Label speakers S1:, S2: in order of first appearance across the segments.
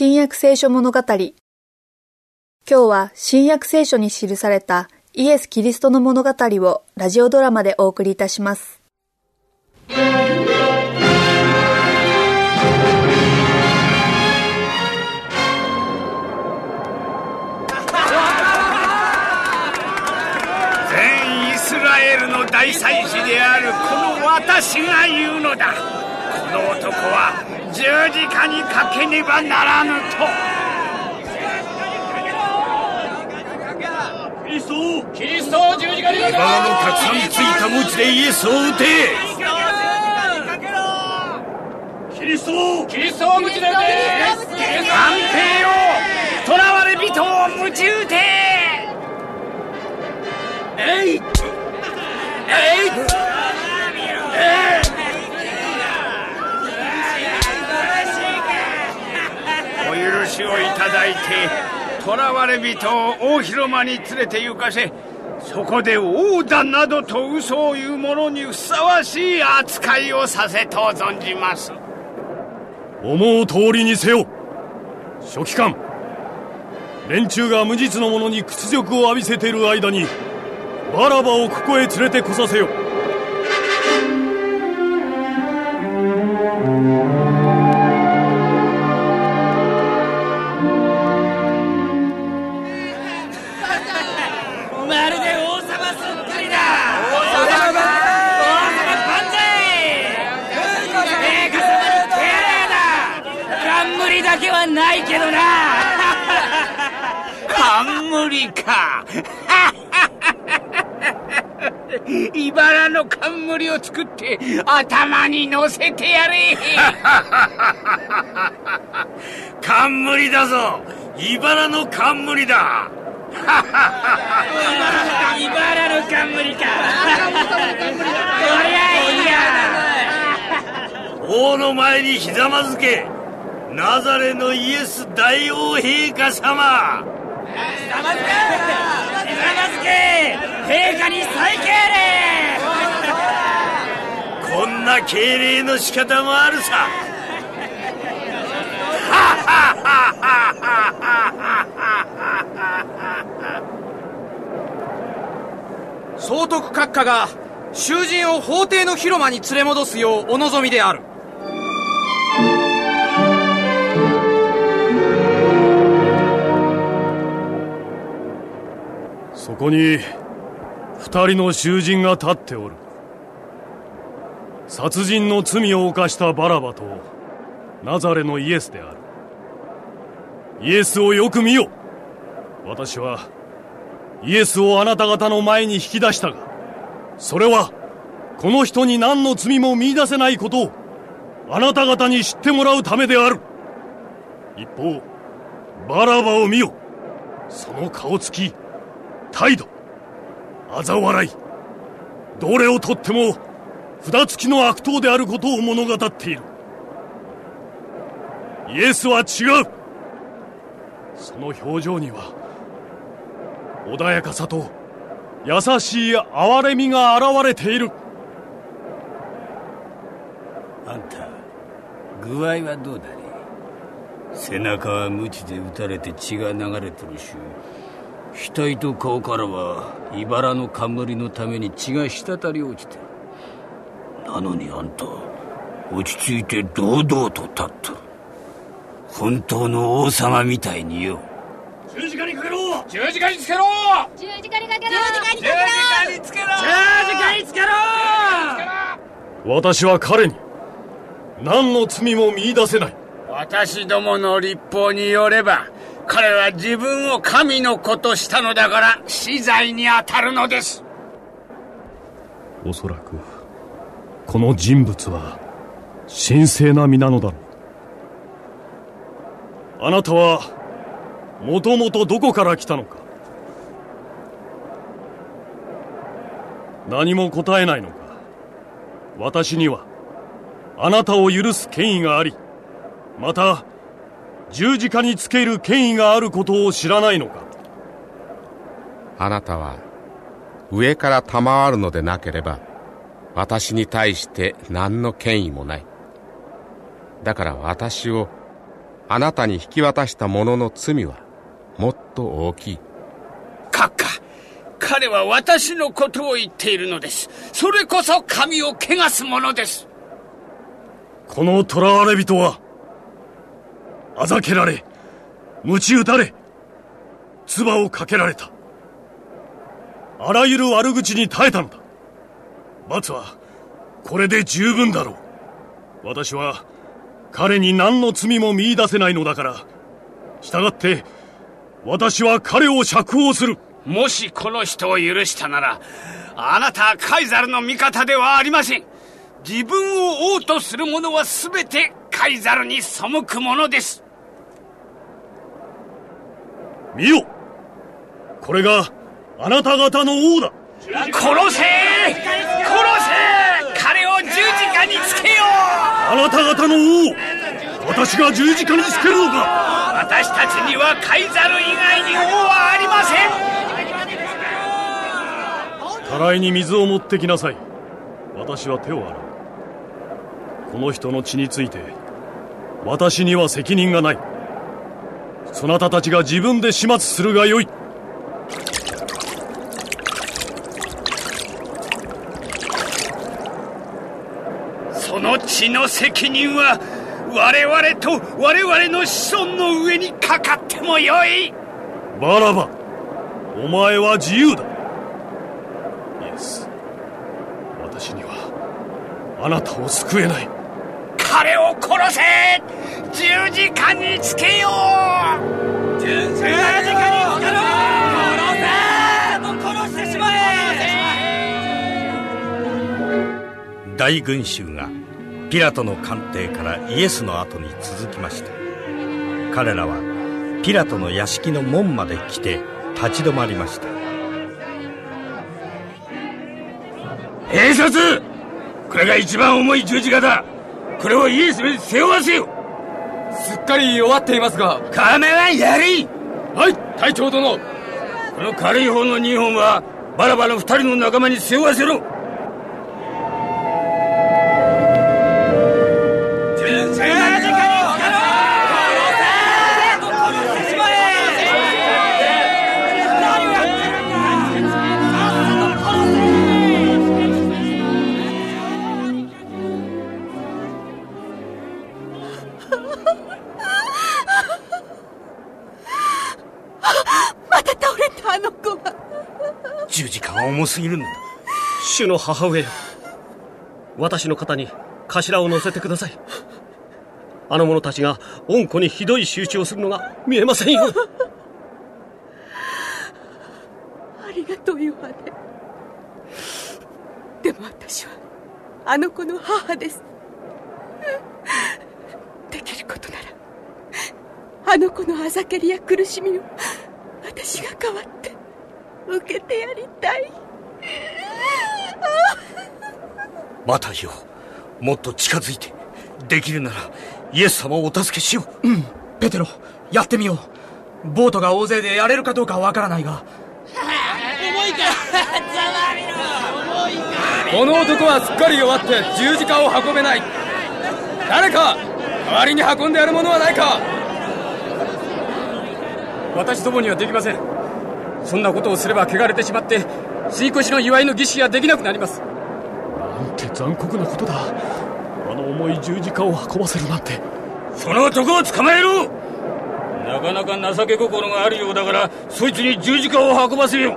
S1: 新約聖書物語。今日は新約聖書に記されたイエス・キリストの物語をラジオドラマでお送りいたします。
S2: 全イスラエルの大祭司であるこの私が言うのだ。この男は十字架にかけねばならぬと。キリストキリストを十字架にかけろ。バラのたくさんついた鞭でイエスを撃て。キリストキリストを鞭で撃て。安平よ囚われ人を鞭打て。えいえいえい許をいただいて囚われ人を大広間に連れて行かせそこで王だなどと嘘を言う者にふさわしい扱いをさせと存じます。
S3: 思う通りにせよ。書記官連中が無実の者に屈辱を浴びせている間にバラバをここへ連れてこさせよ。
S2: いけどな。冠か。茨の冠を作って頭に乗せてやれ。冠だぞ。茨の冠だ。茨の冠か。おりゃいいや。
S3: 王の前にひざまずけナザレのイエス大王陛下様。
S2: ひざまずけひざまずけ陛下に再敬礼。
S3: こんな敬礼の仕方もあるさ。
S4: 総督閣下が囚人を法廷の広間に連れ戻すようお望みである
S3: ここに二人の囚人が立っておる。殺人の罪を犯したバラバとナザレのイエスである。イエスをよく見よ。私はイエスをあなた方の前に引き出したがそれはこの人に何の罪も見出せないことをあなた方に知ってもらうためである。一方バラバを見よ。その顔つき態度。嘲笑い。どれをとっても札付きの悪党であることを物語っている。イエスは違う。その表情には穏やかさと優しい憐れみが現れている。
S5: あんた具合はどうだね？背中は鞭で打たれて血が流れとるし。額と顔からは茨の冠のために血が滴り落ちてるなのにあんた落ち着いて堂々と立っとる本当の王様みたいによ
S3: 十字架にかけろ！
S2: 十字架につけろ！
S6: 十字架にかけろ！十字
S2: 十字架につけろ！十字架につけろ！
S3: 私は彼に何の罪も見出せない。
S2: 私どもの立法によれば彼は自分を神の子としたのだから死罪に当たるのです。
S3: おそらくこの人物は神聖な身なのだろう。あなたはもともとどこから来たのか。何も答えないのか。私にはあなたを許す権威がありまた十字架につける権威があることを知らないのか？
S7: あなたは上から賜るのでなければ私に対して何の権威もない。だから私をあなたに引き渡した者の罪はもっと大きい。
S2: 閣下彼は私のことを言っているのです。それこそ神を汚すものです。
S3: この囚われ人はあざけられ鞭打たれ唾をかけられた。あらゆる悪口に耐えたのだ。罰はこれで十分だろう。私は彼に何の罪も見出せないのだから。従って私は彼を釈放する。
S2: もしこの人を許したならあなたはカイザルの味方ではありません。自分を王とする者は全てカイザルに背くものです。
S3: 見よ。これがあなた方の王だ。
S2: 殺せ!殺せ!彼を十字架につけよう!
S3: あなた方の王私が十字架につけるのか。
S2: 私たちにはカイザル以外に王はありま
S3: せん!たらいに水を持ってきなさい。私は手を洗う。この人の血について私には責任がないそなたたちが自分で始末するがよい。
S2: その血の責任は我々と我々の子孫の上にかかってもよい。
S3: バラバお前は自由だ。イエス私にはあなたを救えない。
S2: 殺せ十字架につけよう十字架につけろ殺せ殺してしまえ
S8: 大群衆がピラトの官邸からイエスの後に続きました。彼らはピラトの屋敷の門まで来て立ち止まりました。
S5: 兵卒これが一番重い十字架だ。これをイエスに背負わせよ。
S4: すっかり弱っていますが。
S5: カメはやれ。
S4: はい隊長殿。
S5: この軽い方の2本はバラバラ2人の仲間に背負わせろ
S8: すぎるんだ。
S9: 主の母上よ私の肩に頭を乗せてください。あの者たちが恩子にひどい仕打ちをするのが見えませんよ。
S10: ありがとうヨハネ。でも私はあの子の母です。できることならあの子のあざけりや苦しみを私が代わって受けてやりたい。
S8: マタイよもっと近づいてできるならイエス様をお助けしよう。
S4: うんペテロやってみよう。ボートが大勢でやれるかどうかわからないが。
S6: 重いかざまみろ重いか。
S4: この男はすっかり弱って十字架を運べない。誰か代わりに運んでやるものはないか。私どもにはできませんそんなことをすれば汚れてしまって吸い越しの祝いの儀式ができなくなります。
S3: なんて残酷なことだ。あの重い十字架を運ばせるなんて。
S5: その男を捕まえろ！なかなか情け心があるようだからそいつに十字架を運ばせよ！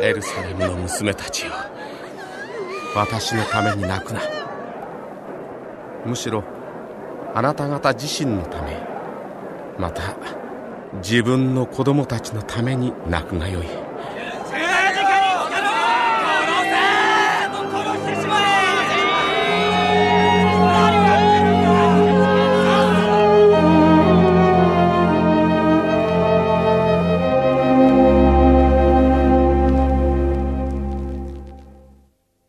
S7: エルサレムの娘たちよ。私のために泣くなむしろあなた方自身のためまた自分の子供たちのために泣くがよい。